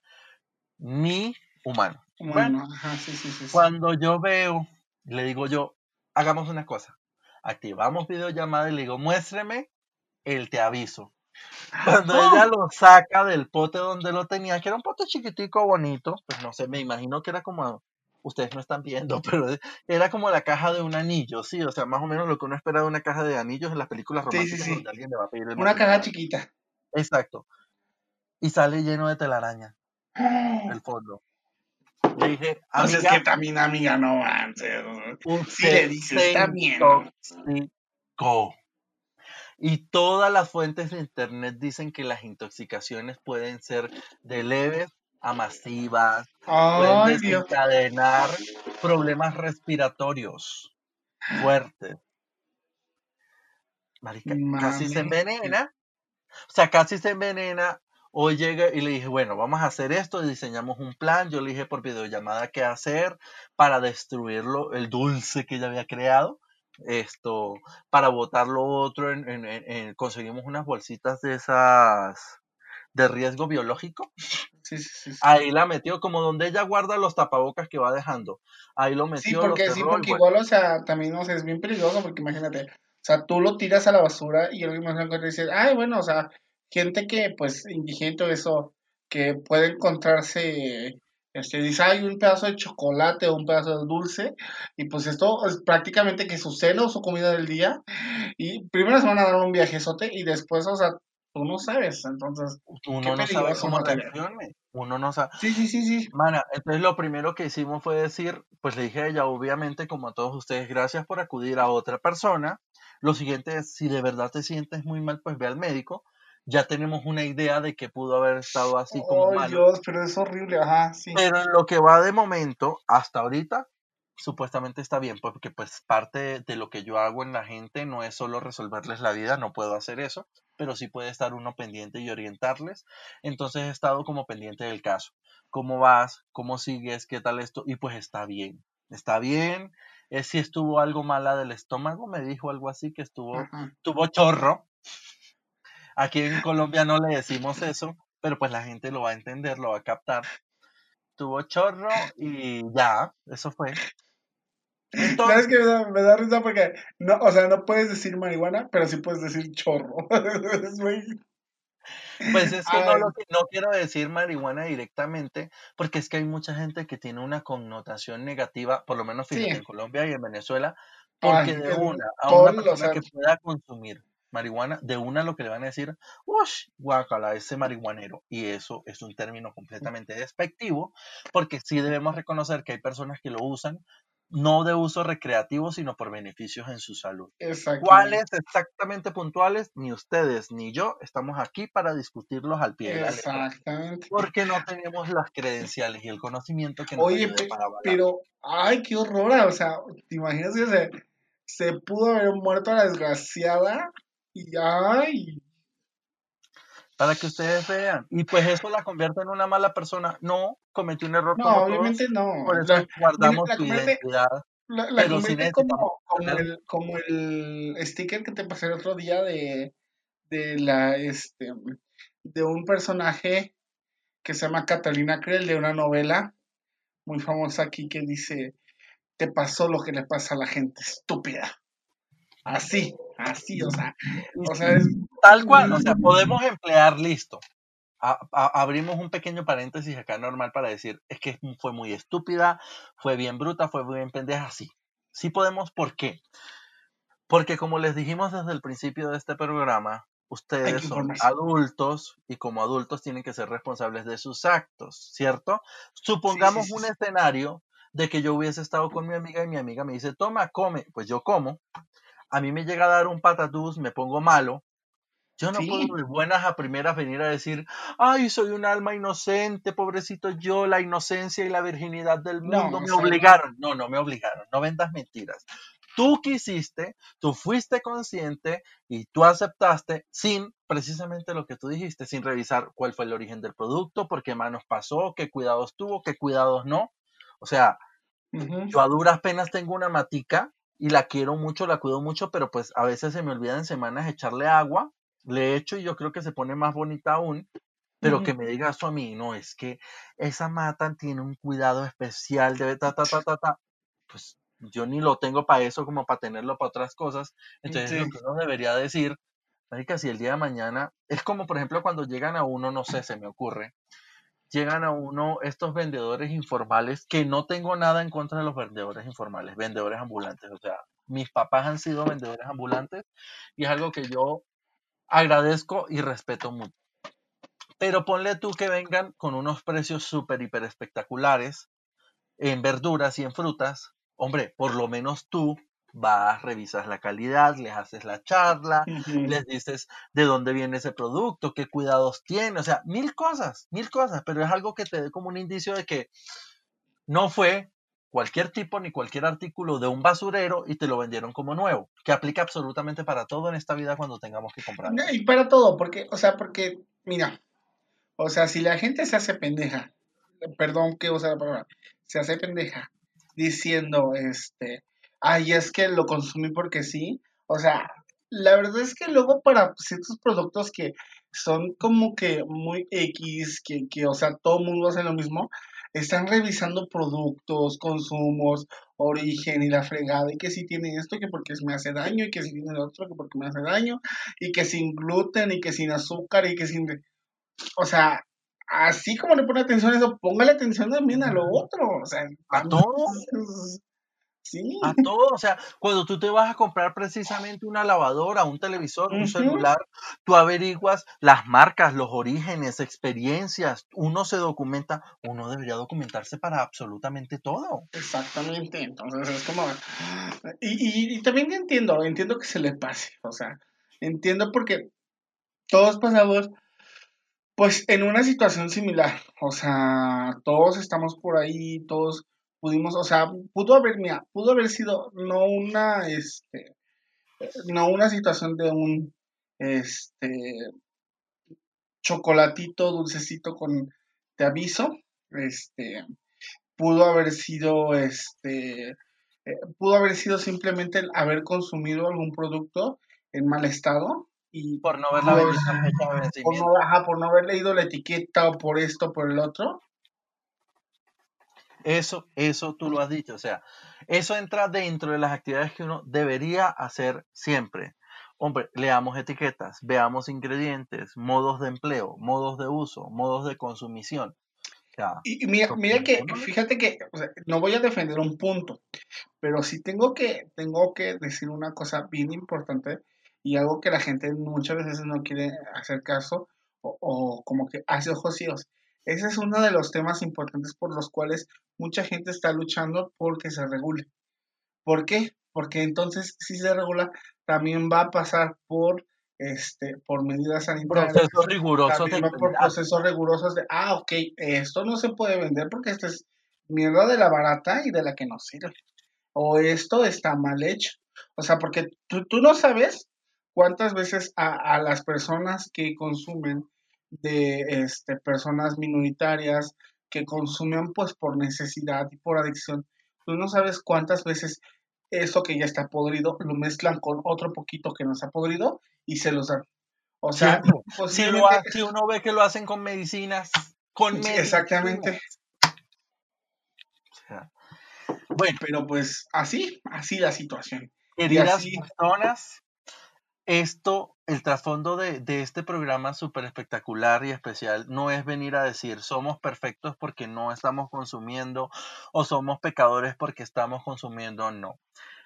ni humano. bueno, cuando yo veo, le digo yo, hagamos una cosa, activamos videollamada y le digo, muéstreme el te aviso. Cuando ella lo saca del pote donde lo tenía, que era un pote chiquitico, bonito, pues no sé, me imagino que era como, ustedes no están viendo, pero era como la caja de un anillo, sí, o sea, más o menos lo que uno espera de una caja de anillos en las películas románticas donde alguien le va a pedir Una caja chiquita. Exacto. Y sale lleno de telaraña. El fondo. Le dije, amiga, es que también amiga no antes. Si le dices también. Y todas las fuentes de Internet dicen que las intoxicaciones pueden ser de leves a masivas, pueden desencadenar problemas respiratorios fuertes. Marica, casi se envenena. O sea, casi se envenena. Hoy llega y le dije, bueno, vamos a hacer esto, diseñamos un plan. Yo le dije por videollamada qué hacer para destruirlo, el dulce que ella había creado esto para botar lo otro en, conseguimos unas bolsitas de esas de riesgo biológico. Ahí la metió como donde ella guarda los tapabocas que va dejando. Ahí lo metió sí porque sí porque igual o sea también es bien peligroso porque imagínate o sea tú lo tiras a la basura y alguien más te dice ay bueno o sea gente que pues indigente eso que puede encontrarse este, dice, hay un pedazo de chocolate o un pedazo de dulce, y pues esto es prácticamente que su cena o su comida del día, y primero se van a dar un viajezote y después, o sea, tú no sabes, entonces... Uno no sabe cómo reaccione, uno no sabe... Sí, sí, sí, sí. Mana, entonces lo primero que hicimos fue decir, pues le dije a ella, obviamente, como a todos ustedes, gracias por acudir a otra persona, lo siguiente es, si de verdad te sientes muy mal, pues ve al médico, ya tenemos una idea de que pudo haber estado así como oh, Dios, pero es horrible, ajá, sí. Pero en lo que va de momento, hasta ahorita, supuestamente está bien, porque pues parte de lo que yo hago en la gente no es solo resolverles la vida, no puedo hacer eso, pero sí puede estar uno pendiente y orientarles. Entonces he estado como pendiente del caso. ¿Cómo vas? ¿Cómo sigues? ¿Qué tal esto? Y pues está bien, está bien. Es si estuvo algo mala del estómago, me dijo algo así, que estuvo, tuvo chorro, Aquí en Colombia no le decimos eso, pero pues la gente lo va a entender, lo va a captar. Tuvo chorro y ya, eso fue. ¿Sabes que me da, risa porque no, o sea, no puedes decir marihuana, pero sí puedes decir chorro. pues es que no, lo, no, quiero decir marihuana directamente, porque es que hay mucha gente que tiene una connotación negativa, por lo menos en Colombia y en Venezuela, porque de una a una persona que pueda consumir marihuana, de una lo que le van a decir, uff, guacala, ese marihuanero. Y eso es un término completamente despectivo, porque sí debemos reconocer que hay personas que lo usan no de uso recreativo, sino por beneficios en su salud. ¿Cuáles exactamente puntuales? Ni ustedes ni yo estamos aquí para discutirlos al pie de la letra. Porque no tenemos las credenciales y el conocimiento que nos Oye, para pero, ay, qué horror, o sea, ¿te imaginas que se, se pudo haber muerto la desgraciada y ay. Para que ustedes vean. Y pues eso la convierte en una mala persona. No, cometió un error. No, obviamente no. Por eso guardamos la, identidad. La, la como, como, el, como el sticker que te pasé el otro día de, de la este de un personaje que se llama Catalina Krell de una novela muy famosa aquí que dice, te pasó lo que le pasa a la gente estúpida. Así, así, o sea, o sea es... Tal cual, o sea, podemos emplear listo. abrimos un pequeño paréntesis acá normal para decir, es que fue muy estúpida, fue bien bruta, fue bien pendeja, sí. Sí podemos, ¿por qué? Porque como les dijimos desde el principio de este programa, ustedes son adultos y como adultos tienen que ser responsables de sus actos, ¿cierto? Supongamos un escenario de que yo hubiese estado con mi amiga y mi amiga me dice, toma, come, pues yo como, a mí me llega a dar un patatús, me pongo malo, yo no puedo de buenas a primeras venir a decir, ay, soy un alma inocente, pobrecito yo, la inocencia y la virginidad del mundo me obligaron. No, no me obligaron, no vendas mentiras tú quisiste, tú fuiste consciente y tú aceptaste sin precisamente lo que tú dijiste, sin revisar cuál fue el origen del producto, por qué manos pasó, qué cuidados tuvo, qué cuidados no. O sea, yo a duras penas tengo una matica y la quiero mucho, la cuido mucho, pero pues a veces se me olvida en semanas echarle agua, le echo y yo creo que se pone más bonita aún. Pero que me diga eso a mí, no, es que esa mata tiene un cuidado especial, debe ta, ta, ta, ta, ta. Pues yo ni lo tengo para eso como para tenerlo para otras cosas. Entonces lo que uno debería decir, que si el día de mañana, es como por ejemplo cuando llegan a uno, no sé, se me ocurre, llegan a uno estos vendedores informales, que no tengo nada en contra de los vendedores informales, vendedores ambulantes. O sea, mis papás han sido vendedores ambulantes y es algo que yo agradezco y respeto mucho. Pero ponle tú que vengan con unos precios súper, hiper espectaculares en verduras y en frutas, hombre, por lo menos tú vas, revisas la calidad, les haces la charla, les dices de dónde viene ese producto, qué cuidados tiene, o sea, mil cosas, mil cosas, pero es algo que te dé como un indicio de que no fue cualquier tipo ni cualquier artículo de un basurero y te lo vendieron como nuevo, que aplica absolutamente para todo en esta vida cuando tengamos que comprar. Y para todo, porque, o sea, porque, mira, o sea, si la gente se hace pendeja, perdón que usa la palabra, se hace pendeja diciendo, este, ay, es que lo consumí porque sí. O sea, la verdad es que luego para ciertos productos que son como que muy X, que, que o sea, todo el mundo hace lo mismo, están revisando productos, consumos, origen y la fregada, y que si tiene esto, que porque me hace daño, y que si tiene lo otro, que porque me hace daño, y que sin gluten, y que sin azúcar, y que sin... O sea, así como le pone atención a eso, póngale atención también a lo otro. O sea, a todo. Sí. A todo, o sea, cuando tú te vas a comprar precisamente una lavadora, un televisor, un celular, tú averiguas las marcas, los orígenes, experiencias, uno se documenta, uno debería documentarse para absolutamente todo. Exactamente, entonces es como... Y, y también entiendo, entiendo que se le pase, o sea, entiendo porque todos pasamos pues en una situación similar, o sea, todos estamos por ahí, todos pudimos, o sea, pudo haber, mira, pudo haber sido no una, este, no una situación de un, este, chocolatito dulcecito con, te aviso, este, pudo haber sido, este, eh, pudo haber sido simplemente el haber consumido algún producto en mal estado, y por no haber por no, haber leído la etiqueta o por esto por el otro. Eso, eso tú lo has dicho, o sea, eso entra dentro de las actividades que uno debería hacer siempre. Hombre, leamos etiquetas, veamos ingredientes, modos de empleo, modos de uso, modos de consumición. y, mira, mira que, fíjate que no voy a defender un punto, pero sí tengo que, tengo que decir una cosa bien importante y algo que la gente muchas veces no quiere hacer caso o, como que hace ojos ciegos. Ese es uno de los temas importantes por los cuales mucha gente está luchando porque se regule. ¿Por qué? Porque entonces si se regula también va a pasar por este por medidas sanitarias. Procesos rigurosos. por procesos rigurosos de, ah, ok, esto no se puede vender porque esto es mierda de la barata y de la que no sirve. O esto está mal hecho. O sea, porque tú, tú no sabes ¿Cuántas veces a, las personas que consumen de este, personas minoritarias que consumen pues por necesidad y por adicción, tú no sabes cuántas veces eso que ya está podrido lo mezclan con otro poquito que no está podrido y se los dan. O sea, si, uno ve que lo hacen con medicinas, con Exactamente. Bueno, pero pues así, así la situación. Queridas personas, esto, el trasfondo de, este programa súper espectacular y especial no es venir a decir somos perfectos porque no estamos consumiendo o somos pecadores porque estamos consumiendo, no.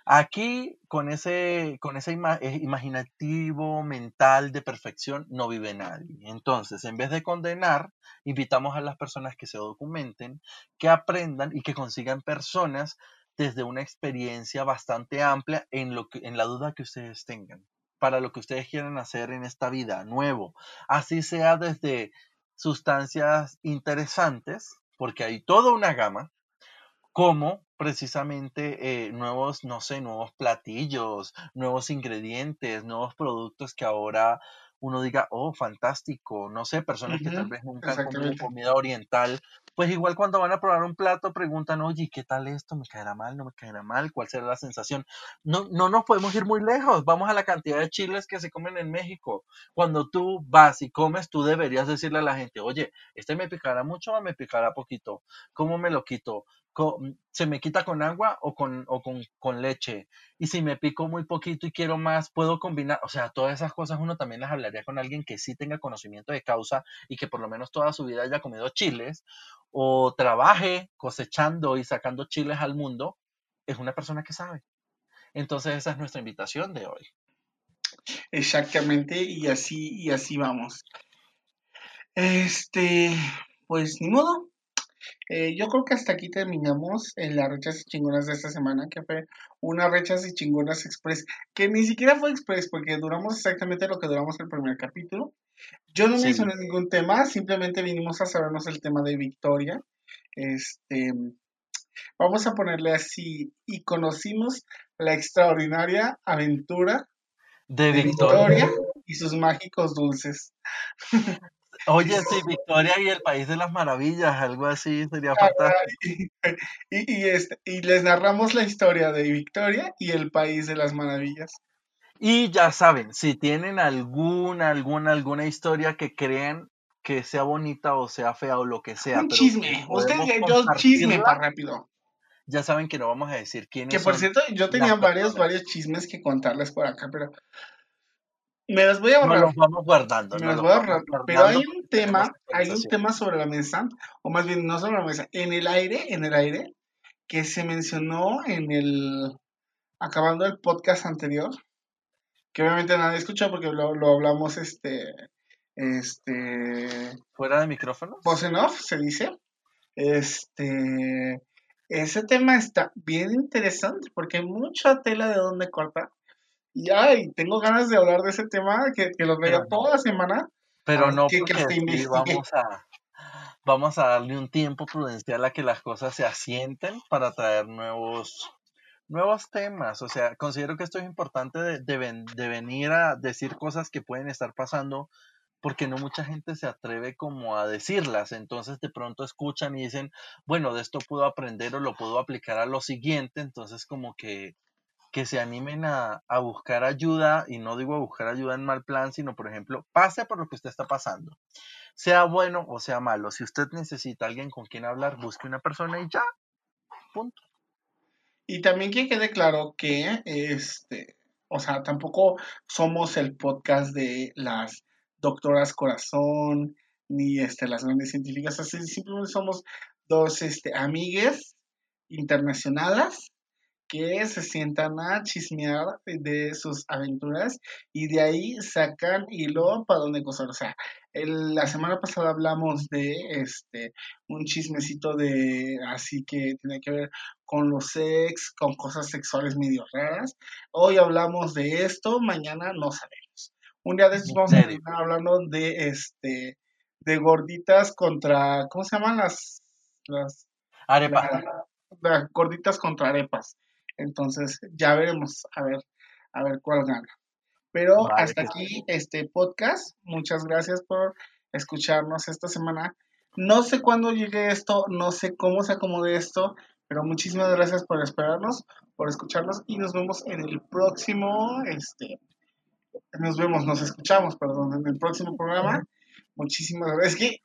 Aquí, con ese, con ese eh, imaginativo mental de perfección, no vive nadie. Entonces, en vez de condenar, invitamos a las personas que se documenten, que aprendan y que consigan personas desde una experiencia bastante amplia en, lo en la duda que ustedes tengan, para lo que ustedes quieran hacer en esta vida, nuevo. Así sea desde sustancias interesantes, porque hay toda una gama, como precisamente eh, nuevos, no sé, nuevos platillos, nuevos ingredientes, nuevos productos que ahora uno diga, oh, fantástico, no sé, personas que tal vez nunca han comido comida oriental, pues igual cuando van a probar un plato preguntan, oye, ¿qué tal esto? ¿Me caerá mal? ¿No me caerá mal? ¿Cuál será la sensación? No, no nos podemos ir muy lejos, vamos a la cantidad de chiles que se comen en México. Cuando tú vas y comes, tú deberías decirle a la gente, oye, ¿este me picará mucho o me picará poquito? ¿Cómo me lo quito? Se me quita con agua o con, o con, con, leche. Y si me pico muy poquito y quiero más, puedo combinar. O sea, todas esas cosas uno también las hablaría con alguien que sí tenga conocimiento de causa y que por lo menos toda su vida haya comido chiles o trabaje cosechando y sacando chiles al mundo. Es una persona que sabe. Entonces esa es nuestra invitación de hoy. Exactamente, y así, y así vamos. Este, pues ni modo, eh, yo creo que hasta aquí terminamos en las rechas y chingonas de esta semana, que fue una rechas y chingonas express, que ni siquiera fue express, porque duramos exactamente lo que duramos el primer capítulo. Yo no mencioné ningún tema, simplemente vinimos a sabernos el tema de Victoria. Este, vamos a ponerle así, y conocimos la extraordinaria aventura de, Victoria y sus mágicos dulces. Oye, sí, Victoria y el País de las Maravillas, algo así sería fantástico. Y, este, y les narramos la historia de Victoria y el País de las Maravillas. Y ya saben, si tienen alguna, alguna, alguna historia que crean que sea bonita o sea fea o lo que sea. Un chisme, ustedes, yo chisme para rápido. Ya saben que no vamos a decir quién Que por cierto, yo tenía varios, varios chismes que contarles por acá, pero me las voy a ahorrar. los vamos guardando. Me las voy a ahorrar. Pero hay un tema, hay un tema sobre la mesa, o más bien no sobre la mesa, en el aire, en el aire, que se mencionó en el, acabando el podcast anterior, que obviamente nadie escuchó porque lo, lo hablamos, este, este... ¿Fuera de micrófono? Voz en off, se dice. Este, ese tema está bien interesante porque hay mucha tela de donde cortar. Y ay, tengo ganas de hablar de ese tema que, que lo veo toda la semana. Pero no, porque vamos a, vamos a darle un tiempo prudencial a que las cosas se asienten para traer nuevos, nuevos temas. O sea, considero que esto es importante de, de, venir a decir cosas que pueden estar pasando porque no mucha gente se atreve como a decirlas. Entonces de pronto escuchan y dicen, bueno, de esto puedo aprender o lo puedo aplicar a lo siguiente. Entonces como que que se animen a, buscar ayuda, y no digo a buscar ayuda en mal plan, sino, por ejemplo, pase por lo que usted está pasando. Sea bueno o sea malo, si usted necesita alguien con quien hablar, busque una persona y ya. Punto. Y también que quede claro que, este, o sea, tampoco somos el podcast de las doctoras corazón, ni este, las grandes científicas, así simplemente somos dos este, amigues internacionales que se sientan a chismear de sus aventuras y de ahí sacan hilo para donde cosas. O sea, la semana pasada hablamos de este un chismecito de así que tiene que ver con los sex, con cosas sexuales medio raras. Hoy hablamos de esto, mañana no sabemos. Un día de estos vamos a estar hablando de este de gorditas contra ¿cómo se llaman las las arepas? las gorditas contra arepas. Entonces, ya veremos a ver, a ver cuál gana. Pero hasta aquí este podcast. Muchas gracias por escucharnos esta semana. No sé cuándo llegue esto, no sé cómo se acomode esto, pero muchísimas gracias por esperarnos, por escucharnos y nos vemos en el próximo, este, nos vemos, nos escuchamos, perdón, en el próximo programa. Muchísimas gracias. Es que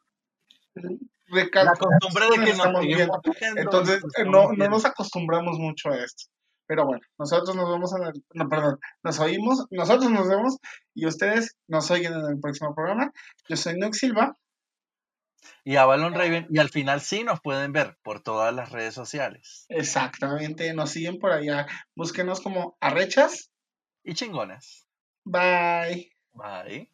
la costumbre de que nos estamos viendo. Entonces, no, no nos acostumbramos mucho a esto. Pero bueno, nosotros nos vemos en el, no, perdón, nos oímos, nosotros nos vemos y ustedes nos oyen en el próximo programa. Yo soy Nox Silva. Y Avalon Raven, y al final sí nos pueden ver por todas las redes sociales. Exactamente, nos siguen por allá. Búsquenos como arrechas y chingones. Bye. Bye.